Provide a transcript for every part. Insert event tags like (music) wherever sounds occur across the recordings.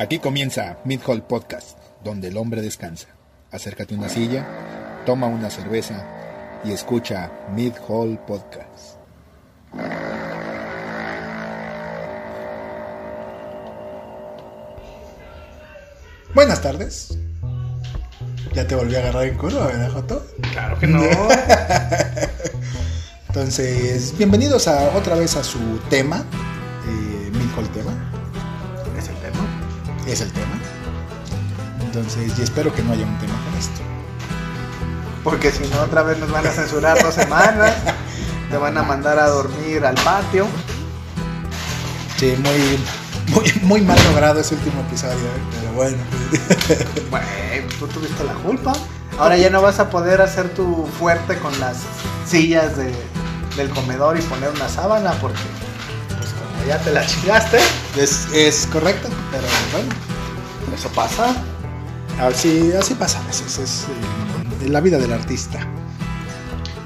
Aquí comienza Mid Hall Podcast, donde el hombre descansa. Acércate a una silla, toma una cerveza y escucha Mid Hall Podcast. Buenas tardes. Ya te volví a agarrar en curva, ¿verdad, Joto? Claro que no. (laughs) Entonces, bienvenidos a, otra vez a su tema, Es el tema. Entonces, y espero que no haya un tema con esto. Porque si no, otra vez nos van a censurar dos semanas. Te van a mandar a dormir al patio. Sí, muy, muy, muy mal logrado ese último episodio, ¿eh? pero bueno. Bueno, tú tuviste la culpa. Ahora ya no vas a poder hacer tu fuerte con las sillas de- del comedor y poner una sábana porque, pues como ya te la chingaste, Es, es correcto, pero bueno. Eso pasa. Así, así pasa a veces, es eh, la vida del artista.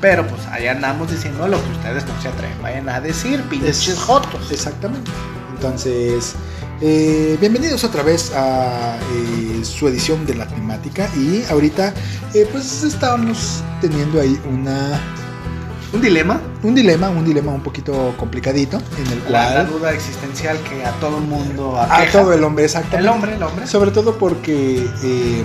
Pero pues allá andamos diciendo lo que ustedes no se atreven. Vayan a decir, pinches jotos. Exactamente. Entonces, eh, bienvenidos otra vez a eh, su edición de la temática. Y ahorita, eh, pues estábamos teniendo ahí una, Un dilema. un dilema, un dilema un poquito complicadito, en el La, la cual duda existencial que a todo el mundo a todo el hombre, exactamente. El hombre, el hombre. Sobre todo porque eh,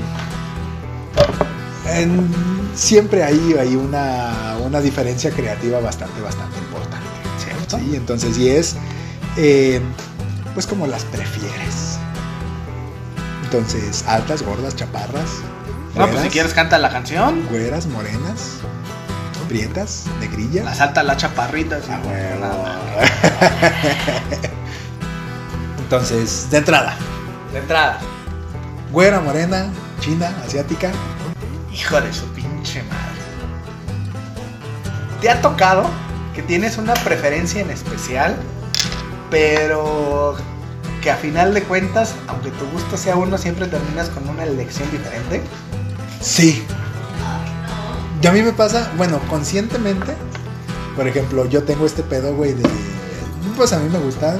en- siempre hay, hay una, una diferencia creativa bastante, bastante importante. ¿Cierto? ¿sí? Entonces, y es, eh, pues como las prefieres. Entonces, altas, gordas, chaparras. No, pues si quieres canta la canción. Güeras, morenas, prietas, negrillas. La salta la chaparrita. sí. Ah. Nada. (laughs) Entonces, de entrada, De entrada. güera, morena, china, asiática. Hijo de su pinche madre. ¿Te ha tocado que tienes una preferencia en especial, pero que a final de cuentas, aunque tu gusto sea uno, siempre terminas con una elección diferente? Sí. Y a mí me pasa, bueno, conscientemente, por ejemplo, yo tengo este pedo, güey, de. Pues a mí me gustan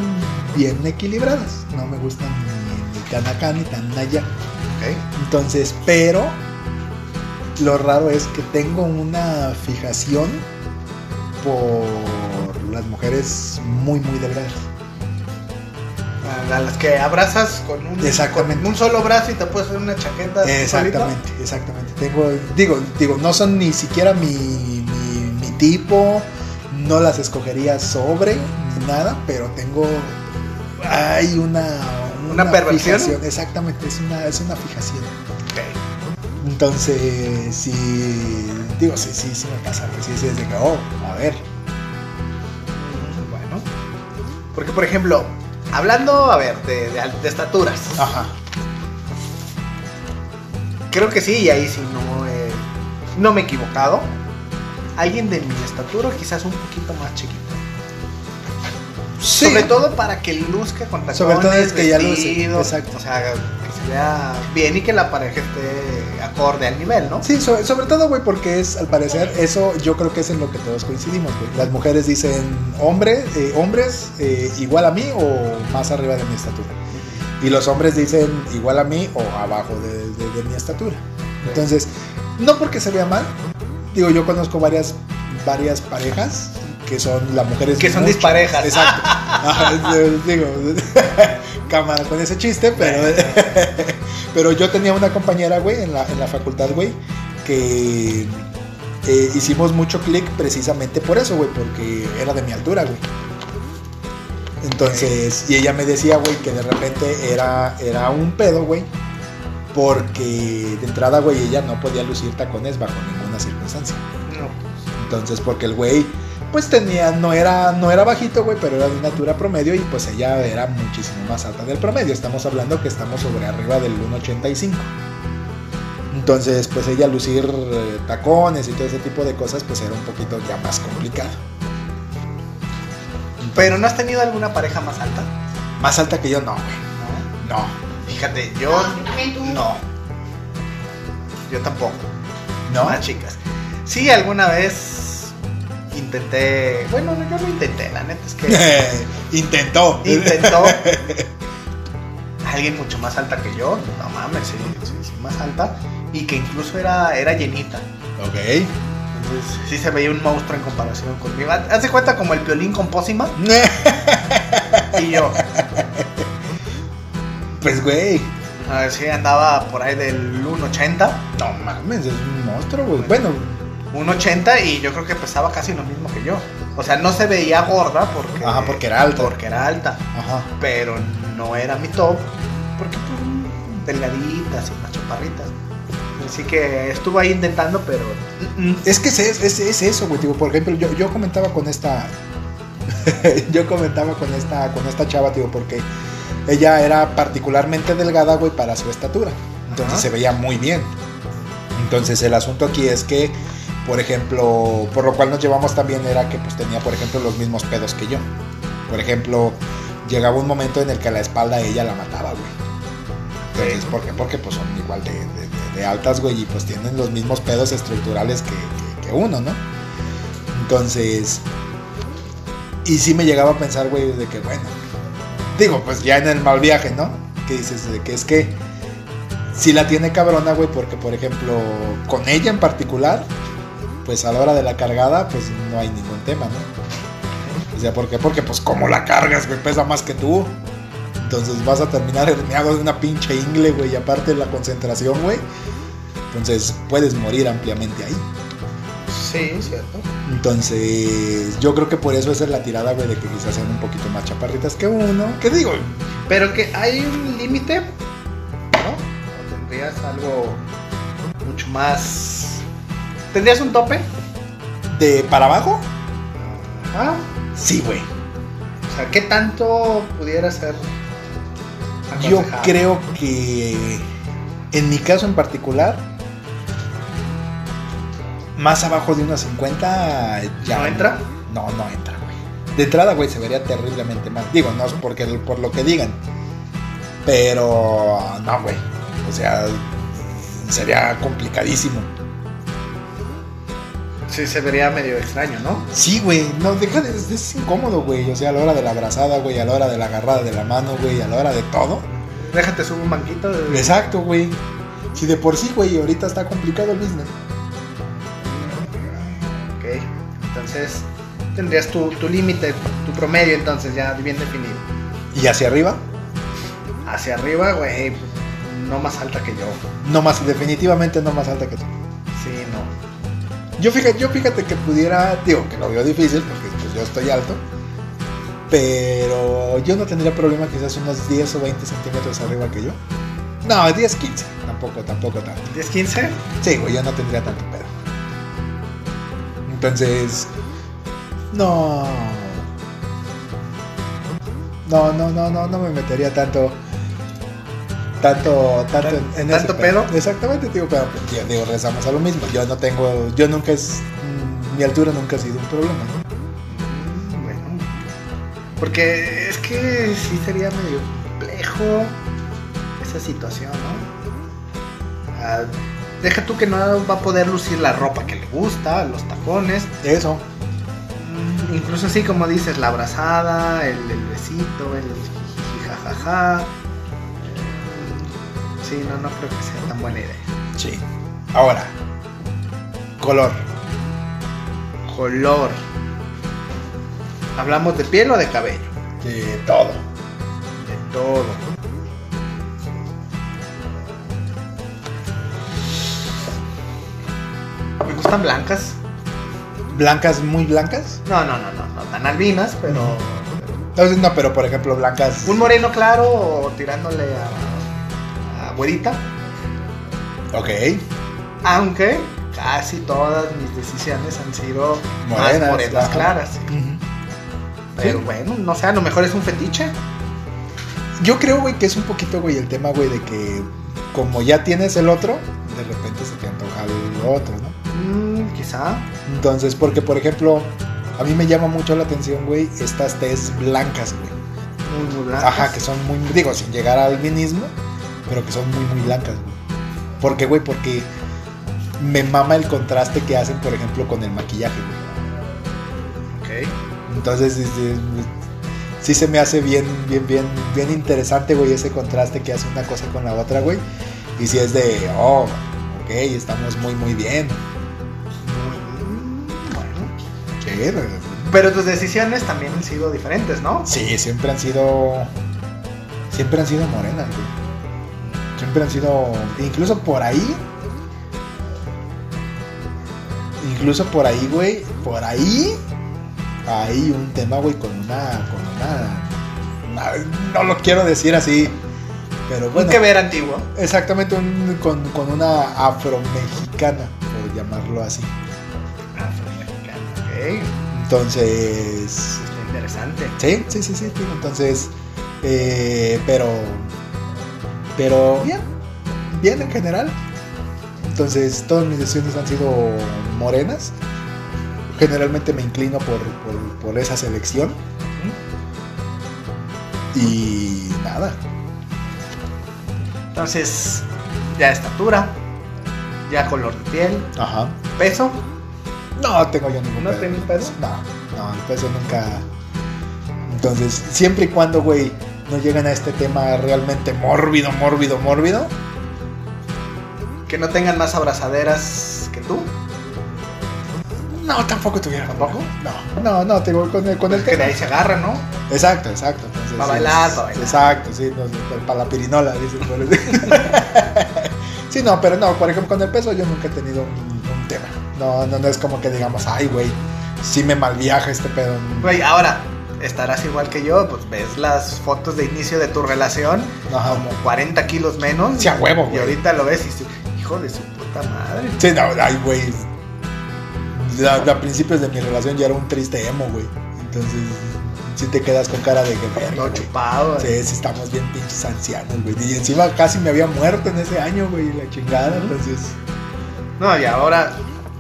bien equilibradas. No me gustan ni, ni tan acá ni tan allá. Entonces, pero. Lo raro es que tengo una fijación por las mujeres muy, muy delgadas. A- las que abrazas con un, Exactamente. con un solo brazo y te puedes hacer una chaqueta. solito. Exactamente, exactamente. Tengo, digo, digo, no son ni siquiera mi, mi, mi tipo, no las escogería sobre ni nada, pero tengo, hay una, ¿Una perversión? fijación, exactamente, es una, es una fijación. Entonces, sí, digo, sí, sí, sí me pasa, pues sí, sí, es de que, oh, a ver, Bueno. Porque, por ejemplo, hablando, a ver, de, de estaturas. ajá, Creo que sí, y ahí sí no, no me he equivocado. Alguien de mi estatura, quizás un poquito más chiquito. sí, Sobre todo para que luzca con tacones, Sobre todo es que ya luce, vestido, exacto. O sea, que se vea bien y que la pareja esté acorde al nivel, ¿no? Sí, sobre, sobre todo, güey, porque es, al parecer, eso yo creo que es en lo que todos coincidimos, güey. Las mujeres dicen, hombre, eh, hombres eh, igual a mí o más arriba de mi estatura. Y los hombres dicen igual a mí o abajo de, de- de mi estatura. Entonces, no porque se vea mal, digo, yo conozco varias, varias parejas que son las mujeres Que son mucho- disparejas. Exacto. (laughs) Digo, (laughs) cámara con ese chiste, pero, (laughs) pero yo tenía una compañera, güey, en la, en la facultad, güey, que eh, hicimos mucho clic precisamente por eso, güey, porque era de mi altura, güey. Entonces, y ella me decía, güey, que de repente era, era un pedo, güey, porque de entrada, güey, ella no podía lucir tacones bajo ninguna circunstancia. No. Entonces, porque el güey, pues tenía, no era, no era bajito, güey, pero era de una altura promedio y pues ella era muchísimo más alta del promedio. Estamos hablando que estamos sobre arriba del 1.85. Entonces, pues ella lucir eh, tacones y todo ese tipo de cosas, pues era un poquito ya más complicado. Pero ¿no has tenido alguna pareja más alta? Más alta que yo, no, güey. No. No, Fíjate, yo no. Yo tampoco. no. Más chicas. Sí, alguna vez intenté. Bueno, no, yo no intenté, la neta es que (laughs) Intentó. intentó. (laughs) alguien mucho más alta que yo, no mames, sí, sí, sí, más alta, y que incluso era, era llenita. Ok. Entonces sí se veía un monstruo en comparación conmigo. De cuenta como el piolín con pócima (laughs) y yo. Pues, güey. A ver si andaba por ahí del 1.80. No mames, es un monstruo, güey. Bueno, 1.80 y yo creo que pesaba casi lo mismo que yo. O sea, no se veía gorda porque, Ajá, porque era alta. Porque era alta. ajá. Pero no era mi top. Porque pues, delgaditas y más chaparritas. Así que estuvo ahí intentando, pero. mm. Es que es, es, es eso, güey. Tipo, por ejemplo, yo, yo comentaba con esta. (laughs) yo comentaba con esta, con esta chava, tío, porque ella era particularmente delgada, güey, para su estatura. Entonces Ajá. se veía muy bien. Entonces el asunto aquí es que, por ejemplo, por lo cual nos llevamos también era que pues tenía, por ejemplo, los mismos pedos que yo. Por ejemplo, llegaba un momento en el que a la espalda ella la mataba, güey. Entonces, ¿por qué? Porque pues son igual de, de- de- de altas, güey, y pues tienen los mismos pedos estructurales que, que- que uno, ¿no? Entonces, y sí me llegaba a pensar, güey, de que bueno, digo, pues ya en el mal viaje, ¿no? Que dices, de que es que sí la tiene cabrona, güey, porque por ejemplo, con ella en particular, pues a la hora de la cargada, pues no hay ningún tema, ¿no? O sea, ¿por qué? Porque pues como la cargas, güey, pesa más que tú. Entonces vas a terminar herniado de una pinche ingle, güey, y aparte la concentración, güey. Entonces puedes morir ampliamente ahí. Sí, cierto. Entonces, yo creo que por eso esa es la tirada, güey, de que quizás sean un poquito más chaparritas que uno. ¿Qué digo? Pero que hay un límite, ¿no? ¿O tendrías algo mucho más. ¿Tendrías un tope? ¿De para abajo? Ah, Sí, güey. o sea, ¿qué tanto pudiera ser? Yo creo que en mi caso en particular, más abajo de unos 50 ya. ¿No entra? No, no entra, güey. De entrada, güey, se vería terriblemente mal. Digo, no es porque por lo que digan. Pero no, güey. O sea, sería complicadísimo. Sí, se vería medio extraño, ¿no? Sí, güey, no, deja de, es, incómodo, güey. O sea, a la hora de la abrazada, güey, a la hora de la agarrada de la mano, güey, a la hora de todo. Déjate subo un banquito. de- Exacto, güey. Si de por sí, güey, ahorita está complicado el business. Ok, entonces tendrías tu, tu límite, tu promedio, entonces ya bien definido. Y hacia arriba, Hacia arriba, güey, no más alta que yo. no más, definitivamente no más alta que tú. Yo fíjate, yo fíjate que pudiera, digo, que lo veo difícil porque pues, yo estoy alto. Pero yo no tendría problema quizás unos 10 o 20 centímetros arriba que yo. No, 10, 15. Tampoco, tampoco tanto. 10, 15. Sí, güey, yo no tendría tanto pedo. Entonces, no. No, no, no, no, no me metería tanto. Tanto, tanto en, en ¿Tanto pedo? Exactamente, tío, pero pues, ya digo, regresamos a lo mismo. Yo no tengo, yo nunca es, mm, mi altura nunca ha sido un problema, ¿no? Bueno, porque es que sí sería medio complejo esa situación, ¿no? Ah, deja tú que no va a poder lucir la ropa que le gusta, los tacones, Eso. Mm, incluso así como dices, la abrazada, el, el besito, el jiji, jajaja. Sí, no, no creo que sea tan buena idea. Sí. Ahora, color. Color. ¿Hablamos de piel o de cabello? De todo. De todo. Me gustan blancas. Blancas, muy blancas. No, no, no, no, no tan albinas, pero. Entonces, no, pero por ejemplo, blancas. Un moreno claro o tirándole a, a güerita. Ok. Aunque casi todas mis decisiones han sido Morenas, más morenas ajá. claras. Ujú. Pero Sí. bueno, no sé, a lo mejor es un fetiche. Yo creo, güey, que es un poquito, güey, el tema, güey, de que como ya tienes el otro, de repente se te antoja el otro, ¿no? Mm, quizá. Entonces, porque, por ejemplo, a mí me llama mucho la atención, güey, estas tez blancas, güey. Muy, muy blancas. Ajá, que son muy, digo, sin llegar al albinismo, pero que son muy, muy blancas, güey. Porque, güey, porque me mama el contraste que hacen, por ejemplo, con el maquillaje, güey. Ok. Entonces, este, sí se me hace bien, bien, bien, bien interesante, güey, ese contraste que hace una cosa con la otra, güey. Y si es de, oh, ok, estamos muy, muy bien. Bueno. Sí, Pero tus decisiones también han sido diferentes, ¿no? Sí, siempre han sido. Siempre han sido morenas, güey. Siempre han sido. Incluso por ahí. Incluso por ahí, güey. Por ahí. Hay un tema, güey, con una. Con una. una- no lo quiero decir así. Pero bueno. Un que ver antiguo. Exactamente, un- con, con una afromexicana, por llamarlo así. Afromexicano, ok. Entonces. Está interesante. Sí, sí, sí, sí. Entonces, eh, pero, pero bien, bien en general. Entonces, todas mis decisiones han sido morenas. Generalmente me inclino por, por, por esa selección. Y nada. Entonces, ya estatura, ya color de piel, Ajá. peso. No tengo yo ningún ¿No pedo. tienes pedo? No, no, el peso nunca. Entonces, siempre y cuando, güey, no llegan a este tema realmente mórbido, mórbido, mórbido. Que no tengan más abrazaderas que tú. No, tampoco tuviera. ¿Tampoco? No, no, no, te con el, con el Que de ahí se agarran, ¿no? Exacto, exacto. Entonces, Pa' sí, bailar, sí, pa' bailar. Exacto, sí, no, para la pirinola. (laughs) Sí, no, pero no, por ejemplo, con el peso yo nunca he tenido un, un tema. No, no, no es como que digamos, ay, güey, sí me malviaja este pedo. Güey, ahora, estarás igual que yo, pues ves las fotos de inicio de tu relación, Ajá. como 40 kilos menos. Sí, a huevo, Y güey. ahorita lo ves y dices, hijo de su puta madre. Sí, no, ay, güey. A, principios de mi relación ya era un triste emo, güey. Entonces, sí te quedas con cara de que verga, Todo güey. chupado. Sí, sí, estamos bien pinches ancianos, güey. Y encima casi me había muerto en ese año, güey, la chingada. Entonces, No, y ahora,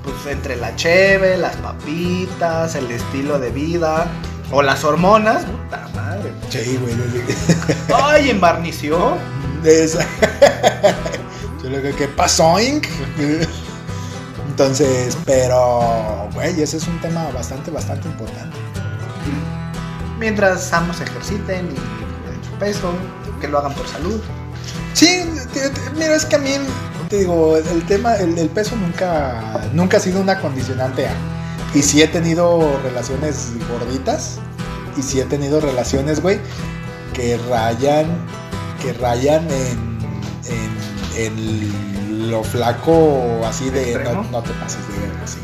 pues entre la cheve, las papitas, el estilo de vida o las hormonas, puta madre. sí, güey. Ay, embarnició. esa. Yo le digo, ¿qué pasó, Inc? Entonces, pero, güey, ese es un tema bastante, bastante importante. Mientras ambos ejerciten y su peso, que lo hagan por salud. Sí, te- te- mira, es que a mí, te digo, el, el tema, el, el peso nunca, nunca ha sido una condicionante a. Y sí he tenido relaciones gorditas. Y sí he tenido relaciones, güey, que rayan, que rayan en, en, en lo flaco, así de, no, no te pases de ver, así.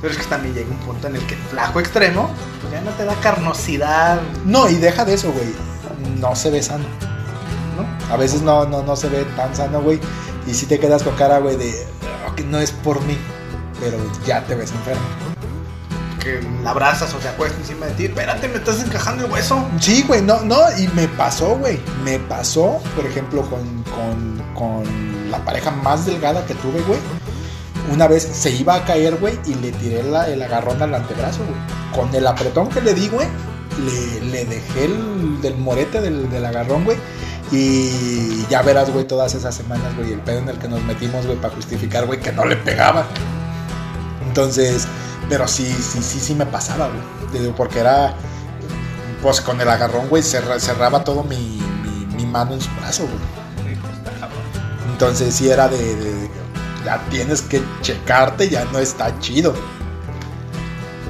Pero es que también llega un punto en el que el flaco extremo pues ya no te da carnosidad, No, y deja de eso, güey. No se ve sano. ¿no? A veces no, no, no se ve tan sano, güey. Y si te quedas con cara, güey, de "Ah, que no es por mí, pero ya te ves enfermo. Que la abrazas o te acuestas encima de ti. Espérate, me estás encajando el hueso. Sí, güey, no, no, y me pasó, güey. Me pasó, por ejemplo, con, con, con la pareja más delgada que tuve, güey. Una vez se iba a caer, güey, y le tiré la- el agarrón al antebrazo, güey. Con el apretón que le di, güey, le, le dejé el del morete del, del agarrón, güey. Y ya verás, güey, todas esas semanas, güey, el pedo en el que nos metimos, güey, para justificar, güey, que no le pegaba. Entonces, pero sí, sí, sí, sí me pasaba, güey. Porque era, pues con el agarrón, güey, cerra- cerraba todo mi, mi, mi mano en su brazo, güey. Entonces sí era de, de- ya tienes que checarte, ya no está chido.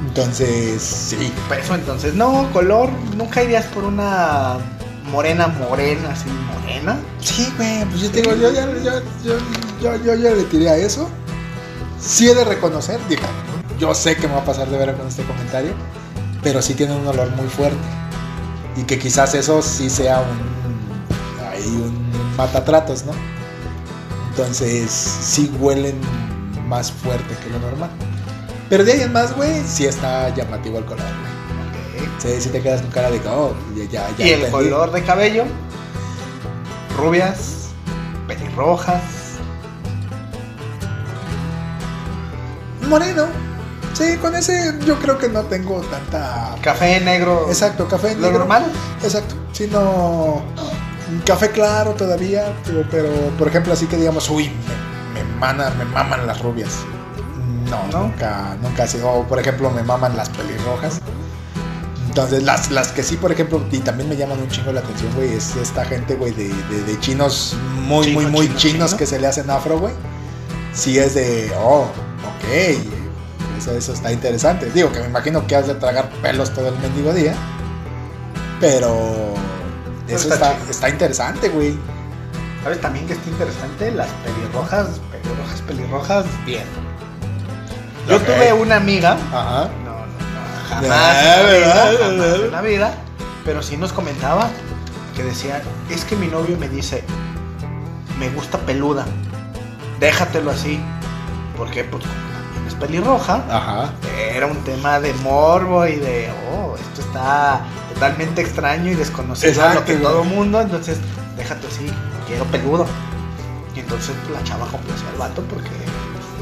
Entonces, sí. Peso, entonces, no, color, nunca irías por una morena, morena, así, morena. Sí, güey, pues yo te digo, yo ya, yo, yo, yo, yo ya le tiré a eso. Sí he de reconocer, digo, yo sé que me va a pasar de ver con este comentario, pero sí tiene un olor muy fuerte. Y que quizás eso sí sea un, ahí un matatratos, ¿no? Entonces, sí huelen más fuerte que lo normal. Pero de ahí en más, güey, sí está llamativo el color, güey. Sí, sí te quedas con cara de oh, ya, ya, ya y el color de cabello, rubias, pelirrojas. Moreno. Sí, con ese yo creo que no tengo tanta. Café negro. Exacto, café Lo negro. normal. Exacto. Si no. Café claro todavía, pero, pero, por ejemplo, así que digamos, uy, me, me, mana- me maman las rubias. No, ¿No? nunca, nunca ha sido. O, por ejemplo, me maman las pelirrojas. Entonces, las, las que sí, por ejemplo, y también me llaman un chingo la atención, güey, es esta gente, güey, de, de, de chinos muy, Chino, muy, muy chino, chinos chino. que se le hacen afro, güey. Sí es de, oh, eso, eso está interesante. Digo que me imagino que has de tragar pelos todo el mendigo día, pero eso está está, interesante, güey. ¿Sabes también que está interesante? Las pelirrojas, pelirrojas, pelirrojas, bien. Yo tuve una amiga, Ajá. no, no, no, jamás, en la vida, jamás en la vida, pero sí nos comentaba que decía, es que mi novio me dice, me gusta peluda, déjatelo así. ¿Por qué? Pues pelirroja, Ajá. era un tema de morbo y de, oh, esto está totalmente extraño y desconocido a lo que güey. todo mundo, entonces déjate así, quiero peludo. Y entonces la chava complacía al vato porque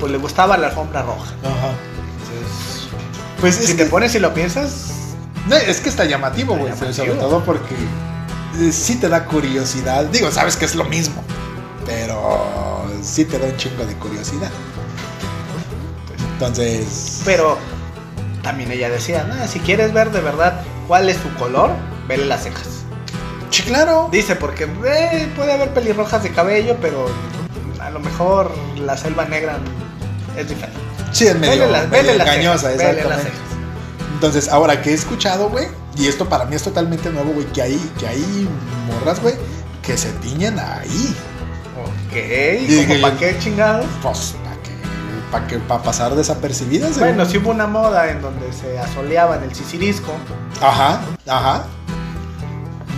pues le gustaba la alfombra roja. Ajá. Entonces, Pues si te que, pones y lo piensas, no, es que está llamativo, güey. Sobre todo porque eh, sí te da curiosidad. Digo, sabes que es lo mismo, pero sí te da un chingo de curiosidad. Entonces, pero también ella decía, "Nah, si quieres ver de verdad cuál es su color, vele las cejas. sí, claro. Dice, porque eh, puede haber pelirrojas de cabello, pero a lo mejor la selva negra es diferente. Sí, es medio, Vele las- medio vele las cejas, vele las. Entonces, ahora que he escuchado, güey, y esto para mí es totalmente nuevo, güey, que hay, que hay morras, güey, que se tiñen ahí. Ok, Y ¿como que- para qué chingados? Pues, para que, para pasar desapercibidas. Bueno, según- sí hubo una moda en donde se asoleaba en el sisirisco. Ajá, ajá.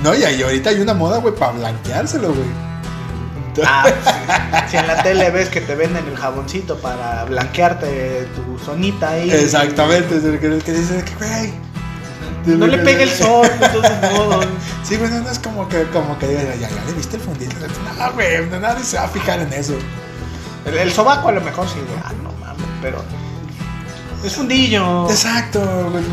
No, y ahí ahorita hay una moda, güey, para blanqueárselo, güey. Ah, sí. si en la tele ves que te venden el jaboncito para blanquearte tu zonita ahí. Exactamente, es el que, el que dice que, güey. No le pegue el sol, de todos modos. Sí, güey, no, es como que, como que diga, ya, ya le viste el fundito. No, güey, nadie se va a fijar en eso. El, el sobaco a lo mejor sí, ah, mames, pero. Es fundillo. Exacto, güey.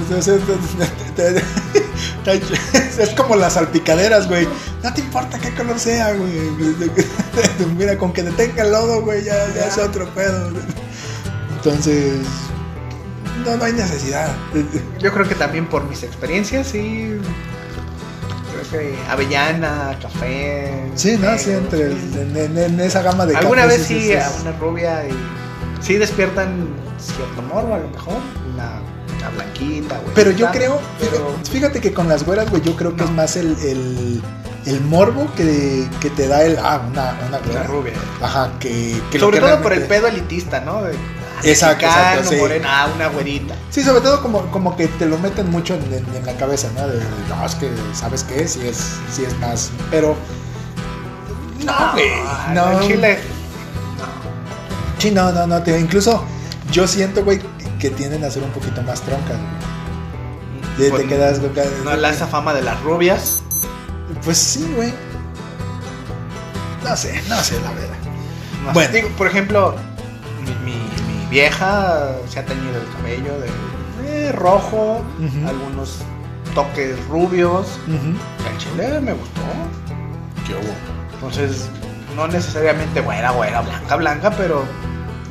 Es como las salpicaderas, güey. No te importa qué color sea, güey. (laughs) Mira, con que detenga el lodo, güey, ya, ya es otro pedo. Entonces, no, no hay necesidad. Yo creo que también por mis experiencias, sí. Creo que avellana, café. Sí, no, sí, entre en, en- en esa gama de Alguna cafés, vez sí, sí, a una rubia y sí despiertan cierto morbo a lo mejor. Una blanquita, güey. Pero yo creo, pero- fíjate, que con las güeras, güey, yo creo que No. es más el, el, el morbo que, que te da el. Ah, una, una Una rubia. Ajá, que, que lo Sobre que todo por el pedo elitista, ¿no? Ah, Exacto, exacto, sí. morena, ah, una güerita. Sí, sobre todo como, como que te lo meten mucho en, en- en la cabeza, ¿no? De, no, es que, ¿sabes qué? Sí es, sí es más. Pero. No, güey. No. En Chile. Sí, no, no, no. Te, incluso yo siento, güey, que tienden a ser un poquito más troncas, güey. Te, te Pues, quedas. No la esa fama de las rubias. Pues sí, güey. No sé, no sé, la verdad. No sé, Bueno. Digo, por ejemplo, mi, mi- mi vieja se ha teñido el cabello de eh, rojo, algunos toques rubios. Ujú. En Chile me gustó. ¿Qué hubo? Entonces, no necesariamente güera, güera, blanca, blanca, pero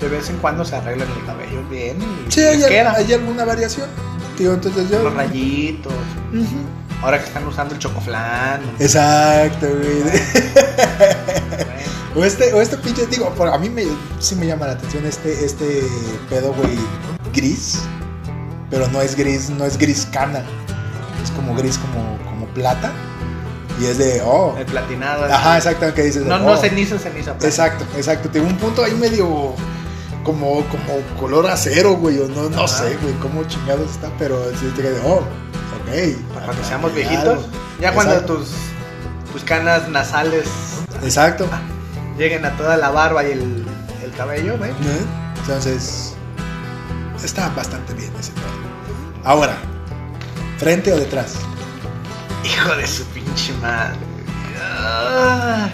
de vez en cuando se arreglan el cabello bien y Sí, hay, queda. hay alguna variación. Tío, entonces yo. Los rayitos. Ahora que están usando el chocoflán. Exacto, güey. bueno. (laughs) O este, o este pinche, digo, a mí me, sí me llama la atención este, este pedo, güey, gris. Pero no es gris, no es gris cana. Es como gris como, como plata. Y es de, oh. El platinado. Ajá, exacto, que dices. No, no oh. ceniza, ceniza. plata. Exacto, exacto. Tiene un punto ahí medio como, como color acero, güey. O no, no Ajá. sé, güey, cómo chingados está, pero sí te quedas de, oh, ok. Para cuando seamos viejitos. Ya cuando Exacto. tus, tus canas nasales Exacto. lleguen a toda la barba y el, el cabello. ¿no? Entonces, está bastante bien ese pedo. Ahora, ¿frente o detrás? Hijo de su pinche madre. Ah.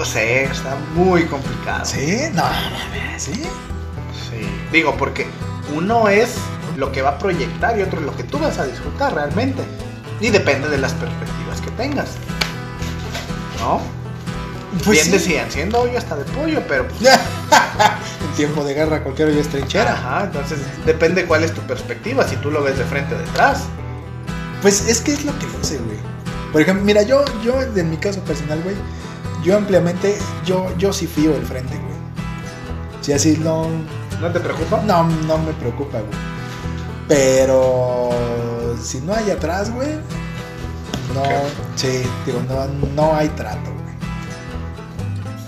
No sé, está muy complicado. ¿Sí? No, mames, ¿sí? Sí. Digo, porque uno es lo que va a proyectar y otro es lo que tú vas a disfrutar realmente. Y depende de las perspectivas que tengas. ¿No? Pues Bien sí. decían, siendo hoyo hasta de pollo, pero pues, (laughs) tiempo de guerra cualquier hoyo es trinchera. Ajá, entonces depende cuál es tu perspectiva, si tú lo ves de frente o detrás. Pues es que es lo que luce, güey. Por ejemplo, mira, yo, yo en mi caso personal, güey, yo ampliamente, yo, yo sí fío el frente, güey. Si así no, ¿No te preocupa? no, no me preocupa, güey. Pero si no hay atrás, güey, no, sí, digo, no, no hay trato, güey.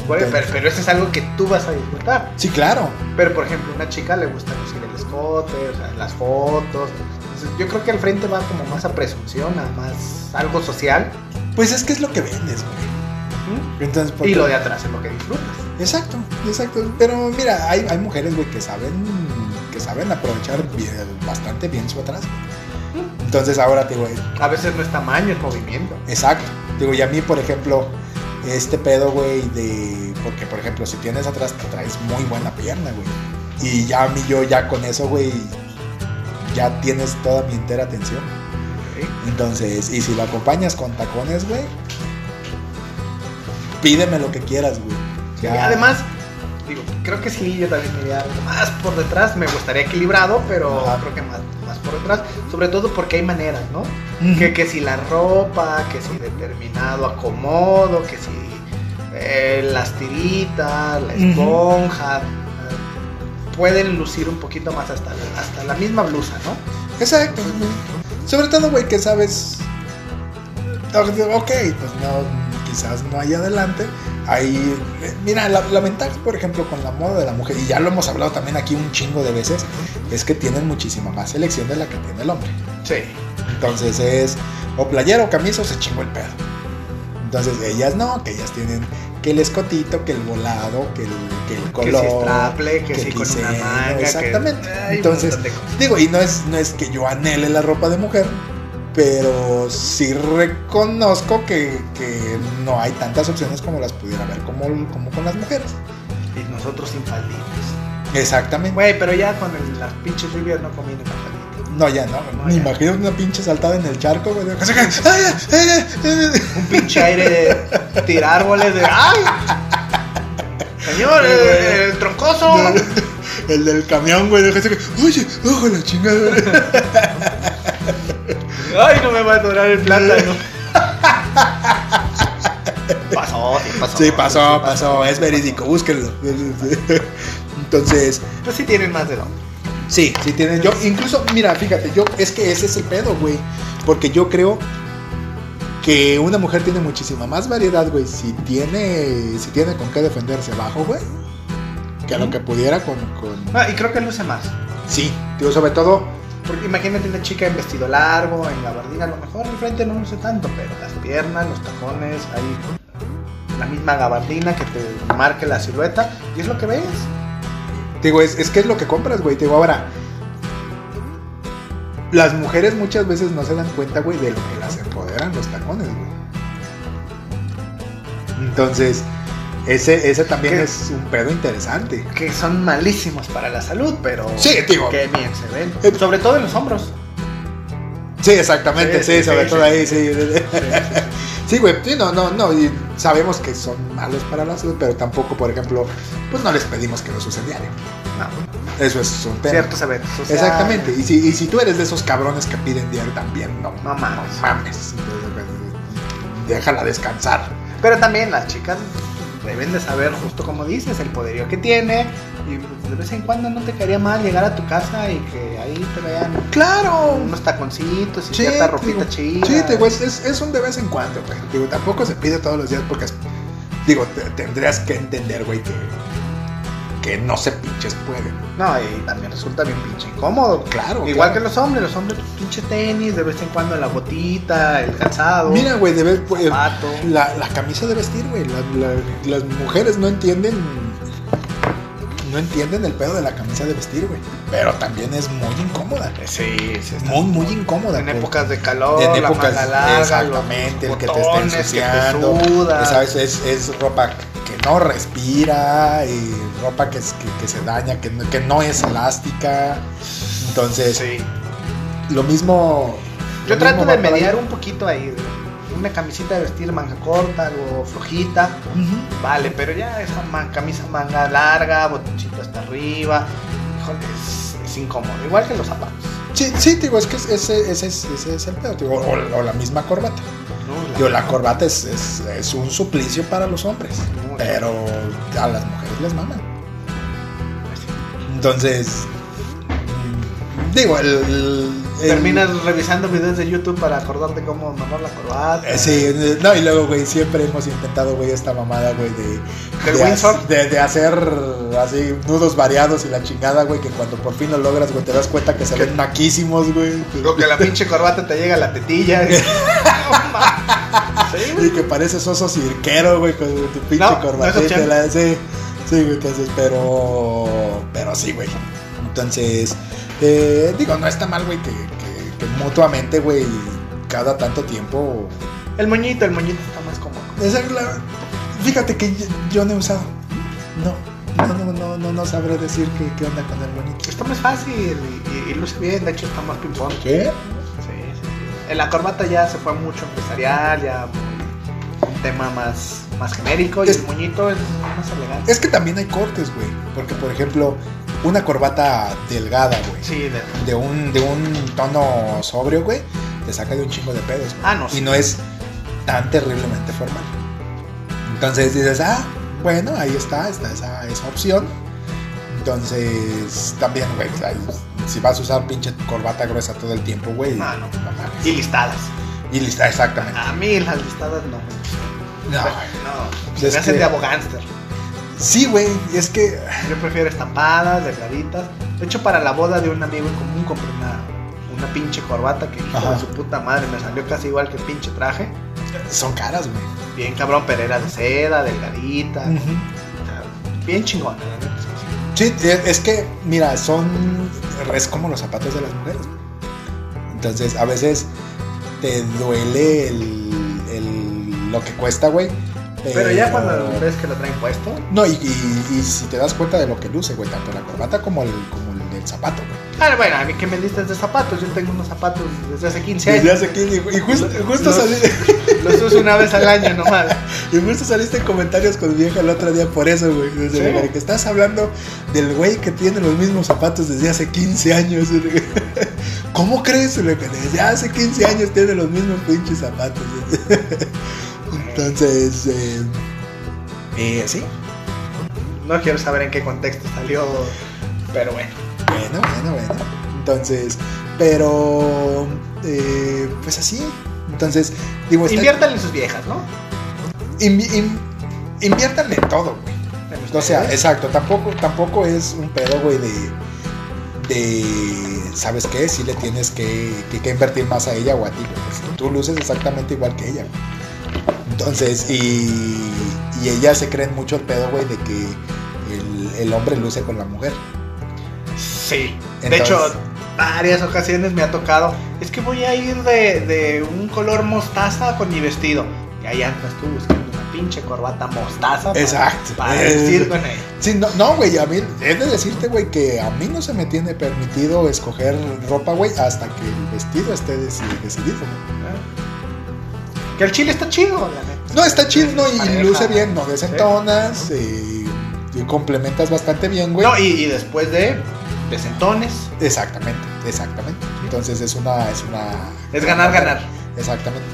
Bueno, pero, pero eso es algo que tú vas a disfrutar. Sí, claro. Pero por ejemplo, a una chica le gusta lucir el escote, o sea, las fotos. Entonces, yo creo que al frente va como más a presunción, a más algo social. Pues es que es lo que vendes, güey. Entonces, ¿por Y lo de atrás es lo que disfrutas. Exacto, exacto. Pero mira, hay, hay mujeres, güey, que saben, que saben aprovechar bien- bastante bien su atrás. Entonces ahora te digo, A veces no es tamaño, es movimiento. exacto. Digo, y a mí, por ejemplo, este pedo, güey, de. Porque, por ejemplo, si tienes atrás, te traes muy buena pierna, güey. Y ya a mí, yo ya con eso, güey, ya tienes toda mi entera atención. Entonces, y si lo acompañas con tacones, güey, pídeme lo que quieras, güey. Y además, digo, creo que sí, yo también me iría algo más por detrás. Me gustaría equilibrado, pero Ajá. creo que más, más por detrás. Sobre todo porque hay maneras, ¿no? Que, que si la ropa, que si determinado acomodo, que si eh, las tiritas, la esponja, eh, pueden lucir un poquito más hasta, la- hasta la misma blusa, ¿no? Exacto. Sobre todo, güey, que sabes. Ok, pues no, quizás no hay adelante. Ahí, mira, la, la ventaja, por ejemplo, con la moda de la mujer, y ya lo hemos hablado también aquí un chingo de veces, es que tienen muchísima más selección de la que tiene el hombre. Sí. Entonces es o playera o camisa o se chingó el pedo. Entonces ellas no, que ellas tienen que el escotito, que el volado, que el, que el color. que si straple, que, que si con diseño, una manga. que- exactamente. Ay, un Entonces. Digo, y no es, no es que yo anhele la ropa de mujer, pero sí reconozco que, que no hay tantas opciones como las pudiera haber como, como con las mujeres. Y nosotros infalibles. Exactamente. Güey, pero ya con el- las pinches lluvias no conviene infalibles. No, ya no. No, Me ya. imagino una pinche saltada en el charco, güey. (laughs) Un pinche aire de tirar árboles de. ¡Ay! Señor, el, el troncoso. (laughs) El del camión, güey. Oye, ojo la chingada. (laughs) Ay, no me va a atorar el plátano. (laughs) Pasó, sí pasó. Sí, pasó, pasó. Es verídico, búsquenlo. (laughs) Entonces, Pues sí tienen más de dónde. Sí, sí tienen. Yo, incluso, mira, fíjate, yo, es que ese es el pedo, güey. Porque yo creo que una mujer tiene muchísima más variedad, güey. Si tiene, si tiene con qué defenderse abajo, güey. Que a lo que pudiera con, con. Ah, y creo que luce más. Sí, digo, sobre todo. Porque imagínate una chica en vestido largo, en gabardina, a lo mejor el frente no luce tanto, pero las piernas, los tacones, ahí la misma gabardina que te marque la silueta, y es lo que ves. Digo, es, es que es lo que compras, güey. Digo, ahora. Las mujeres muchas veces no se dan cuenta, güey, de lo que las empoderan los tacones, güey. Entonces, ese, ese también ¿Qué? es un pedo interesante. Que son malísimos para la salud, pero Sí, digo. que bien se ven. Eh, Sobre todo en los hombros. Sí, exactamente, sí, Sí, sí, sobre sí, todo ahí, sí. Sí, güey, sí, no, no, no, y sabemos que son malos para la salud, pero tampoco, por ejemplo, pues no les pedimos que los usen diario. No, Eso es un tema. eventos. sociales. Exactamente, y si, y si tú eres de esos cabrones que piden diario también, no, No mames. no mames. Déjala descansar. Pero también las chicas deben de saber, justo como dices, el poderío que tiene. Y de vez en cuando no te caería mal llegar a tu casa y que ahí te vean ¡Claro! unos taconcitos y Sí, cierta ropita chida. Sí, te digo, es, es- es un de vez en cuando, güey. Digo, tampoco se pide todos los días porque, es- digo, te- tendrías que entender, güey, que, que no se pinches pueden. No, y también resulta bien pinche incómodo. Claro, Igual claro. que los hombres, los hombres pinche tenis, de vez en cuando la botita, el calzado, Mira, güey, de güey, zapato. la, la camisa de vestir, güey. la- la- las mujeres no entienden. No entienden el pedo de la camisa de vestir, güey. Pero también es muy incómoda. Sí, sí, está Muy, muy incómoda. En épocas de calor, en la épocas manga larga, exactamente los el que te está ensuciando que te suda. sabes es, es ropa que no respira y ropa que, es- que, que se daña que no, que no es elástica entonces Sí. lo mismo Yo lo trato mismo de mediar un poquito ahí. una camisita de vestir manga corta, algo flojita, vale, pero ya esa man- camisa manga larga, botoncito hasta arriba, híjole, es, es incómodo, igual que los zapatos. Sí, sí, digo, es que ese, ese, es- ese es el pedo, digo, o, o la misma corbata. ¿No? Digo, la corbata es, es, es un suplicio para los hombres, pero a las mujeres les maman. Entonces, mm, digo, el, Terminas revisando videos de YouTube para acordarte cómo mamar la corbata. Eh, Sí, no, y luego, güey, siempre hemos intentado, güey, esta mamada, güey, de, ¿Del de, Windsor? ha- de, de hacer así nudos variados y la chingada, güey, que cuando por fin lo logras, güey, te das cuenta que se ven naquísimos, güey. O que la (laughs) pinche corbata te llega a la tetilla. (laughs) (laughs) Sí, güey. Y que pareces oso cirquero, güey, con tu pinche No, corbatita. la- sí, sí, güey, entonces, pero. Pero sí, güey. Entonces, eh, digo, no está mal, güey, que, que, que mutuamente, güey, cada tanto tiempo. El moñito, el moñito está más cómodo. Esa es la- Fíjate que yo, yo no he usado. No. No, no, no, no, sabré decir qué, qué onda con el bonito. Está más fácil y, y- y luce bien, de hecho está más ping-pong. ¿Qué? En la corbata ya se fue mucho empresarial, ya un tema más, más genérico y el moñito es más elegante. Es que también hay cortes, güey. Porque, por ejemplo, una corbata delgada, güey. Sí, de- de un, de un tono sobrio, güey, te saca de un chingo de pedos. güey. Ah, no, Y no es tan terriblemente formal. Entonces dices, ah, bueno, ahí está, está esa, esa opción. Entonces, también, güey, ahí, si vas a usar pinche corbata gruesa todo el tiempo, güey. Ah, no. mames. y listadas. Y lista, exactamente. A mí las listadas no. No, No, Pues me hacen que- de abogánster. Sí, güey, es que. Yo prefiero estampadas, delgaditas. De hecho, para la boda de un amigo en común compré una, una pinche corbata que hijo de su puta madre me salió casi igual que el pinche traje. Son caras, güey. Bien cabrón, pero era de seda, delgadita. Ujú. o sea, bien chingona, la neta, sí. Sí, es que, mira, son. Es como los zapatos de las mujeres. Entonces, a veces te duele el, el- lo que cuesta, güey. Pero ya cuando ves que lo traen puesto. No, y, y- y si te das cuenta de lo que luce, güey, tanto la corbata como el, como el del zapato, güey. Ah, bueno, a mí que me listas de zapatos. Yo tengo unos zapatos desde hace 15 años. Desde hace 15, y justo, justo Los- salí- (laughs) Los uso una vez al año nomás. (laughs) y justo saliste en comentarios con mi vieja el otro día por eso, güey. Que estás hablando del güey que tiene los mismos zapatos desde hace 15 años. (laughs) ¿Cómo crees? güey, que Desde hace 15 años tiene los mismos pinches zapatos. Entonces, eh, eh, sí. No quiero saber en qué contexto salió. Pero bueno. Bueno, bueno, bueno. Entonces, pero, eh, pues así. Entonces, digo, Inviertan en sus viejas, ¿no? invi- in- inviértanle en todo, güey. O sea, exacto, tampoco, tampoco es un pedo, güey, de, de, ¿sabes qué? Si le tienes que, que- que invertir más a ella o a ti, güey. Pues, tú luces exactamente igual que ella, güey. Entonces, y, y ellas se creen mucho el pedo, güey, de que el, el hombre luce con la mujer. Sí. de hecho, varias ocasiones me ha tocado. Es que voy a ir de, de un color mostaza con mi vestido. Y ahí andas tú buscando una pinche corbata mostaza. para- Exacto. Para Eh, vestir con. Sí, no, no, güey, a mí, he de decirte, güey, que a mí no se me tiene permitido escoger ropa, güey, hasta que el vestido esté deci- decidido, güey. Que el chile está chido, la neta. No, está chido, ¿no? Y Pareja. luce bien, no desentonas, eh, y complementas bastante bien, güey. No, y, y después de desentones, Exactamente, exactamente. Entonces es una, es una... es ganar, ganar. Exactamente.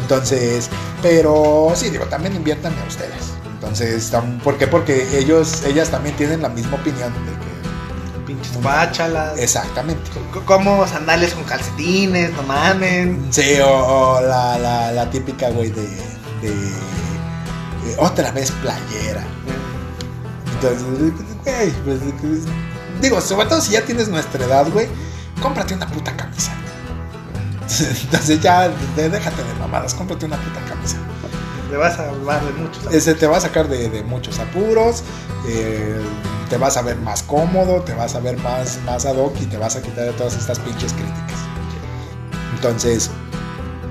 Entonces, pero sí, digo, también inviértanme a ustedes. Entonces, ¿por qué? Porque ellos, ellas también tienen la misma opinión de que... Pinches páchalas. Exactamente. Como sandalias con calcetines, no mamen. Sí, o, o la, la, la típica, güey, de, de, de otra vez playera. Entonces, güey, pues, pues, digo, sobre todo si ya tienes nuestra edad, güey, cómprate una puta camisa. (laughs) Entonces ya, déjate de mamadas, cómprate una puta camisa. Le vas a hablar de muchos. Ese te va a sacar de, de muchos apuros, eh, te vas a ver más cómodo, te vas a ver más, más ad hoc y te vas a quitar de todas estas pinches críticas. Entonces,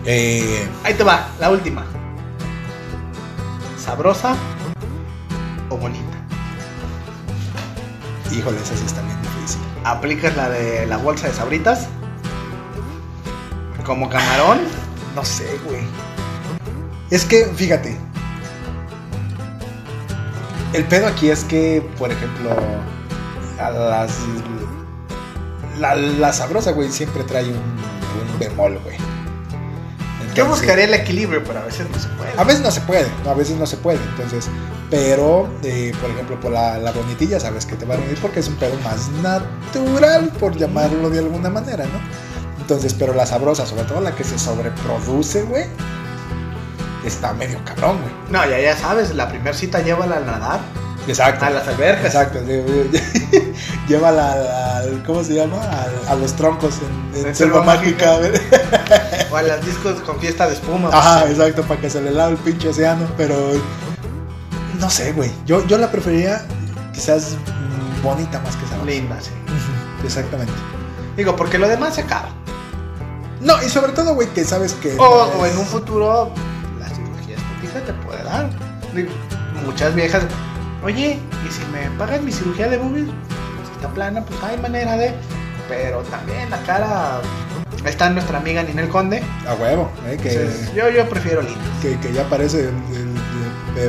eh, Ahí te va, la última. ¿Sabrosa o bonita? Híjole, esa sí está bien difícil. ¿Aplicas la de la bolsa de sabritas? ¿Como camarón? No sé, güey. Es que, fíjate. El pedo aquí es que, por ejemplo, a las. La, la sabrosa, güey, siempre trae un, un bemol, güey. Yo Entonces- buscaría el equilibrio, pero a veces no se puede. A veces no se puede, a veces no se puede. Entonces, pero, eh, por ejemplo, por la, la bonitilla, sabes que te va a venir porque es un pedo más natural, por llamarlo de alguna manera, ¿no? Entonces, pero la sabrosa, sobre todo la que se sobreproduce, güey, está medio cabrón, güey. No, ya, ya sabes, la primera cita llévala a nadar, Exacto. a las albercas. Exacto. (laughs) Llévala al, al- ¿cómo se llama? Al- a los troncos en, en En Selva Selva Mágica. güey. (laughs) O a las discos con fiesta de espuma. Ajá, pues, exacto, para que se le lave el pinche océano, pero no sé, güey. Yo, yo la preferiría quizás bonita más que sabrosa. Linda, sí. Exactamente. Digo, porque lo demás se acaba. No, y sobre todo, güey, que sabes que. O, no o es- en un futuro, la cirugía estética te puede dar. Digo, muchas viejas, oye, ¿y si me pagas mi cirugía de boobies? Pues está plana, pues hay manera de. Pero también la cara. Está nuestra amiga Ninel Conde. A huevo, eh, que, Entonces, yo, yo prefiero linda. que, que ya parece el, el-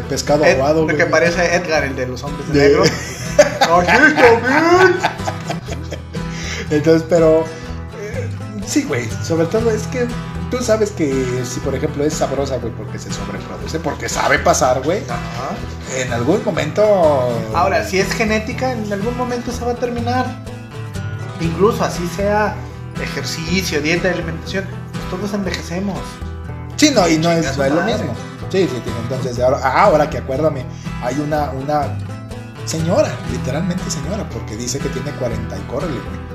pescado Ed- aguado. de güey. que parece Edgar, el de los hombres de. (laughs) Entonces, pero. eh, sí, güey. Sobre todo es que tú sabes que si, por ejemplo, es sabrosa, güey, porque se sobreproduce, porque sabe pasar, güey. Ajá. En algún momento. Ahora, si es genética, en algún momento se va a terminar. Incluso así sea ejercicio, dieta, alimentación, pues todos envejecemos. Sí, no, y no es, no lo mismo. Sí, sí, tío. Entonces, ahora, ah, ahora que acuérdame, hay una, una señora, literalmente señora, porque dice que tiene 40 y córrele, güey.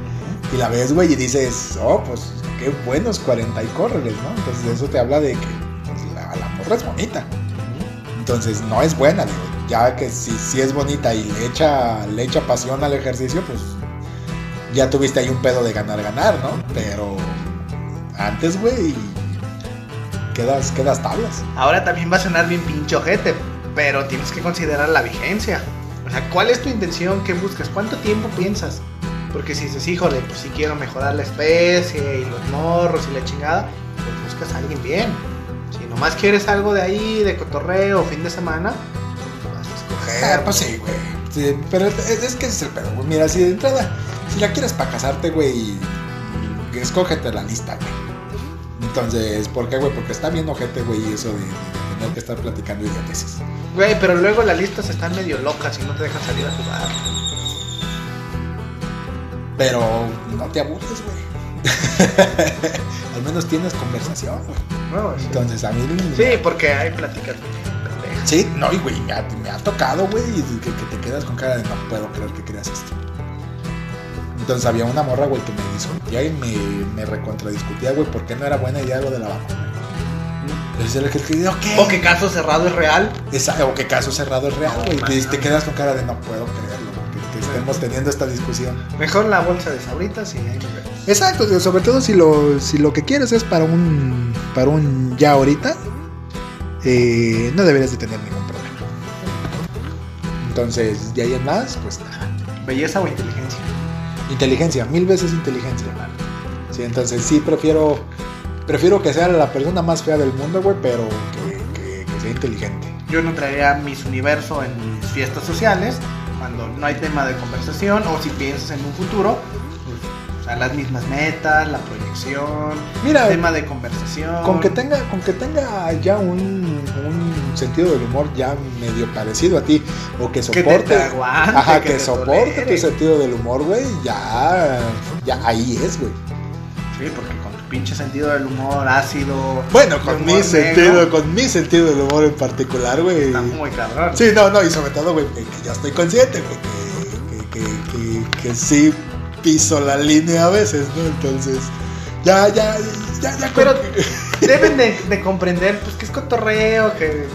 Y la ves, güey, y dices, oh, pues qué buenos 40 y córreles, ¿no? Entonces, eso te habla de que pues, la, la es bonita. Entonces, no es buena, digo. Ya que si, si es bonita y le echa, le echa pasión al ejercicio, pues ya tuviste ahí un pedo de ganar, ganar, ¿no? Pero antes, güey, quedas, quedas tablas. Ahora también va a sonar bien pinche ojete, pero tienes que considerar la vigencia. O sea, ¿cuál es tu intención? ¿Qué buscas? ¿Cuánto tiempo piensas? Porque si dices, híjole, pues si quiero mejorar la especie y los morros y la chingada, pues buscas a alguien bien. Si nomás quieres algo de ahí, de cotorreo, fin de semana, pues vas a escoger. Ah, pues sí, güey. Sí, pero es, es que ese es el pedo. Mira, si de entrada, si la quieres para casarte, güey, escógete la lista, güey. Entonces, ¿por qué, güey? Porque está bien ojete, güey, eso de, de tener que estar platicando idioteces. Güey, pero luego las listas están medio locas y no te dejan salir a jugar. Pero no te aburres, güey. (laughs) Al menos tienes conversación, güey. No, sí. Entonces, a mí... Sí, porque hay pláticas. Sí, no, y güey, me ha, me ha tocado, güey, que, que te quedas con cara de no puedo creer que creas esto. Entonces había una morra, güey, que me discutía y me, me recontradiscutía, güey, por qué no era buena idea lo de la vacuna. Entonces el que que ok. O que caso cerrado es real. Esa- o que caso cerrado es real, güey. y te, quedas con cara de no puedo creerlo, güey, que, que estemos teniendo esta discusión. Mejor la bolsa de sabritas y ahí nos. Exacto, sobre todo si lo, si lo que quieres es para un, para un ya ahorita, eh, no deberías de tener ningún problema. Entonces, de ahí en más, pues nada. Belleza o inteligencia. Inteligencia, mil veces inteligencia. Sí, entonces sí prefiero, prefiero que sea la persona más fea del mundo, güey, pero que, que- sea inteligente. Yo no traería mis universo en mis fiestas sociales cuando no hay tema de conversación o si piensas en un futuro. Sea, las mismas metas, la proyección, Mira, tema de conversación. Con que tenga, con que tenga ya un, un sentido del humor ya medio parecido a ti, o que que te, soporte, te aguante, ajá, que que, te soporte tolere. tu sentido del humor, güey, ya, ya ahí es, güey. Sí, porque con tu pinche sentido del humor ácido. Bueno, con mi negro, sentido, con mi sentido del humor en particular, güey. Está muy cabrón. Sí, no, no, y sobre todo, güey, que, que ya estoy consciente, güey, que, que, que sí piso la línea a veces, ¿no? Entonces, ya, ya, ya, ya. Pero (laughs) deben de, de comprender pues que es cotorreo, que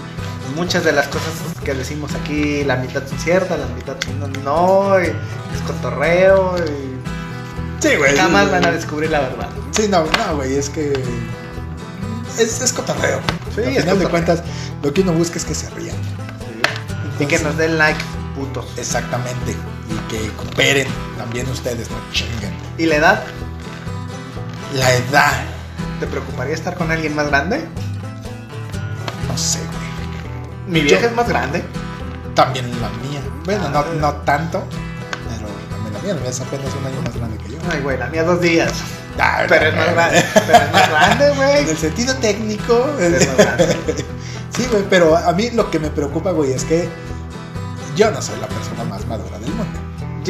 muchas de las cosas que decimos aquí, la mitad son ciertas, la mitad no, no y es cotorreo y Sí, güey. jamás van a descubrir la verdad. Sí, no, no, güey, es que. Es, es cotorreo. Sí, Al final de cuentas, lo que uno busca es que se rían. Y que nos den like, putos. Exactamente. Que cooperen también ustedes, no chinguen. ¿Y la edad? La edad. ¿Te preocuparía estar con alguien más grande? No sé, güey. Mi vieja Yo- es más grande. También la mía. Bueno, no, Ah. no tanto, pero también la mía, la mía es apenas un año más grande que yo. Ay, güey, la mía dos días. Ah, Pero es más grande. Pero es más grande, En güey. el sentido técnico. Es más grande. (laughs) Sí, güey, pero a mí lo que me preocupa, güey, es que yo no soy la persona más madura del mundo.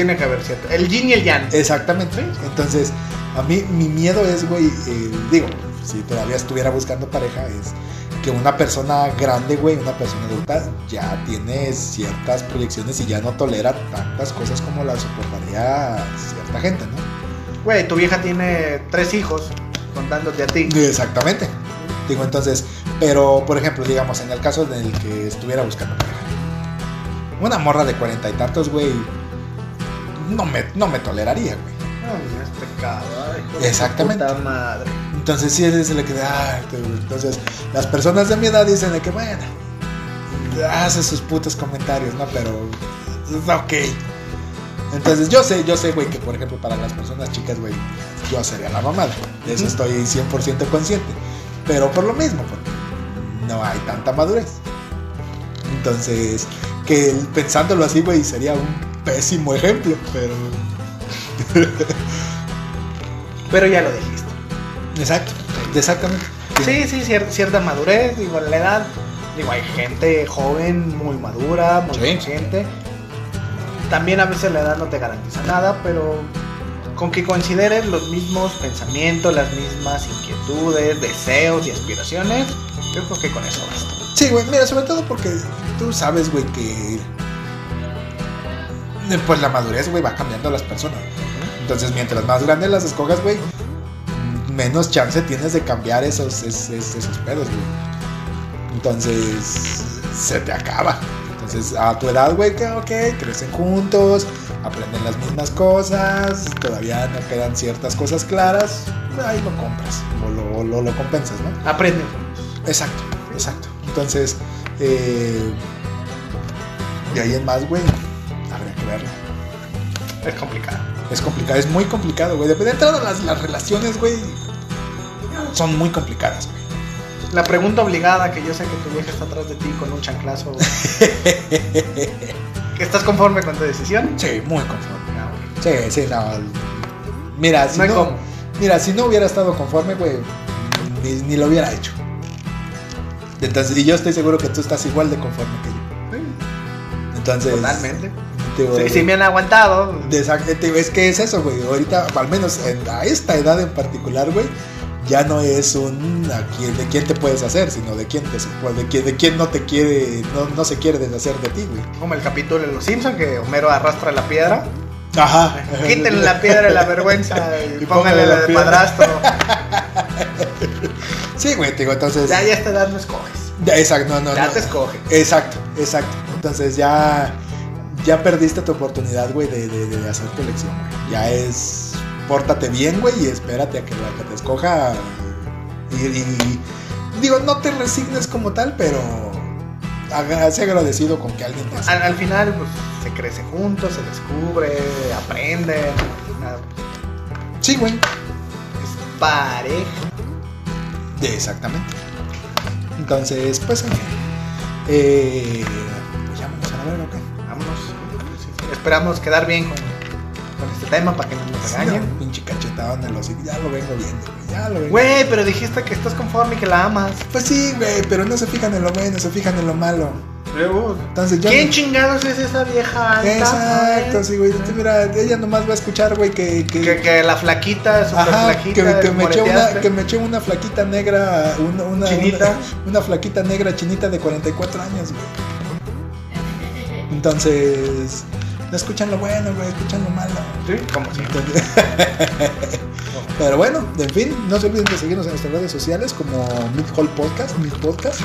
Tiene que haber cierto. El yin y el yang. Exactamente. Entonces, a mí mi miedo es, güey, eh, digo, si todavía estuviera buscando pareja, es que una persona grande, güey, una persona adulta, ya tiene ciertas proyecciones y ya no tolera tantas cosas como las soportaría cierta gente, ¿no? Güey, tu vieja tiene tres hijos, contándote a ti. Exactamente. Digo, entonces, pero por ejemplo, digamos, en el caso en el que estuviera buscando pareja, una morra de cuarenta y tantos, güey, no me, no me toleraría, güey. Ay, es pecado. ay, Exactamente. Puta madre. Entonces, sí, es le queda. "Ay, tú". Entonces, las personas de mi edad dicen de que, bueno, hace sus putos comentarios, ¿no? Pero, ok. Entonces, yo sé, yo sé, güey, que por ejemplo, para las personas chicas, güey, yo sería la mamada. De eso estoy 100% consciente. Pero por lo mismo, porque no hay tanta madurez. Entonces, que pensándolo así, güey, sería un pésimo ejemplo, pero. (laughs) Pero ya lo dijiste. Exacto, exactamente. Sí, sí, cier- cierta madurez, digo, la edad. Digo, hay gente joven, muy madura, muy Sí. consciente. También a veces la edad no te garantiza nada, pero con que consideres los mismos pensamientos, las mismas inquietudes, deseos y aspiraciones, yo creo que con eso basta. Sí, güey, mira, sobre todo porque tú sabes, güey, que. Pues la madurez, güey, va cambiando a las personas. Entonces, mientras más grandes las escogas, güey, menos chance tienes de cambiar esos, es- es- esos pedos, güey. Entonces, se te acaba. Entonces, a tu edad, güey, que ok, crecen juntos, aprenden las mismas cosas, todavía no quedan ciertas cosas claras, ahí lo compras o lo, lo, lo compensas, ¿no? Aprende. Exacto, exacto. Entonces, eh, de ahí en más, güey, Es complicado. Es complicado, es muy complicado, güey. De entrada, las, las relaciones, güey, son muy complicadas, güey. La pregunta obligada que yo sé que tu vieja está atrás de ti con un chanclazo. ¿Que (laughs) ¿Estás conforme con tu decisión? Sí, muy conforme. Ah, güey. Sí, sí, no. Mira, si No mira, si no hubiera estado conforme, güey, ni, ni lo hubiera hecho. Entonces, y yo estoy seguro que tú estás igual de conforme que yo. Entonces, Totalmente. Sí, sí me han aguantado. Es que es eso, güey. Ahorita, al menos en- a esta edad en particular, güey, ya no es un a quién, de quién te puedes hacer, sino de quién te de quién, de quién no te quiere, no, no se quiere deshacer de ti, güey. Como el capítulo de Los Simpsons que Homero arrastra la piedra. Ajá. Quítenle la piedra de la vergüenza y, (laughs) Y pónganle póngale la la de padrastro. (laughs) Sí, güey, te digo, entonces. Ya, ya a esta edad no escoges. Exacto, no, no, Ya no. te escoge. Exacto, exacto. Entonces ya, ya perdiste tu oportunidad, güey, de, de- de hacer tu elección, güey. Ya es, pórtate bien, güey, y espérate a que la que te escoja. Y, y- digo, no te resignes como tal, pero sé agradecido con que alguien te hace. Al, al final, pues se crece juntos, se descubre, aprende. Sí, güey. Es pareja. Exactamente. Entonces, pues, en fin. Eh, Esperamos quedar bien con, con este tema para que no nos Sí, regañen. un pinche cachetado en el hocico. Ya lo vengo viendo, güey. Ya lo vengo Güey, pero dijiste que estás conforme y que la amas. Pues sí, güey, pero no se fijan en lo bueno, se fijan en lo malo. Entonces yo. ¿Quién chingados es esa vieja alta? Exacto, sí, güey. Tú Mira, ella nomás va a escuchar, güey, que. que, Que, que la flaquita, super Ajá, que, flaquita, que me eché una, que me eché una flaquita negra, una, una, Chinita. Una, una flaquita negra chinita de 44 años, güey. Entonces, no escuchan lo bueno, güey, escuchan lo malo. Sí, como siempre. (laughs) Pero bueno, en fin, no se olviden de seguirnos en nuestras redes sociales como Mid Hall Podcast, Mid Podcast.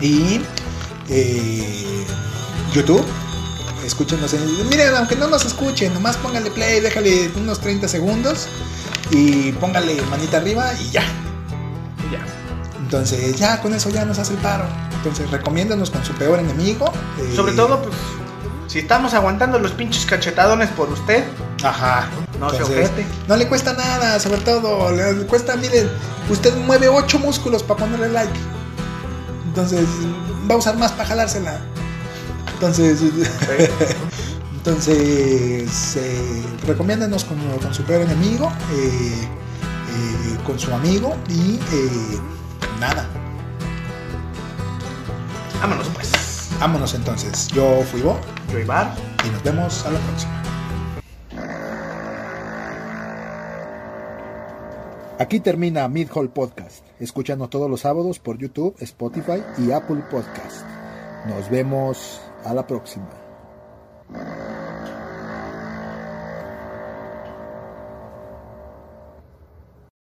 Y eh, YouTube. Escúchenos en. Miren, aunque no nos escuchen, nomás póngale play, déjale unos 30 segundos. Y póngale manita arriba y ya. Y ya. Entonces, ya con eso ya nos hace el paro. Entonces, recomiéndanos con su peor enemigo. eh, Sobre todo, pues, si estamos aguantando los pinches cachetadones por usted, Ajá. no se Entonces, ojete. No le cuesta nada, sobre todo. Le cuesta, miren, usted mueve ocho músculos para ponerle like. Entonces, va a usar más para jalársela. Entonces, (laughs) entonces, eh, recomiéndenos con, con, su peor enemigo, eh, eh, con su amigo y eh, nada. Vámonos pues. Vámonos entonces. Yo fui Bo. Y nos vemos a la próxima. Aquí termina Mid Hall Podcast. Escúchanos todos los sábados por YouTube, Spotify y Apple Podcast. Nos vemos a la próxima.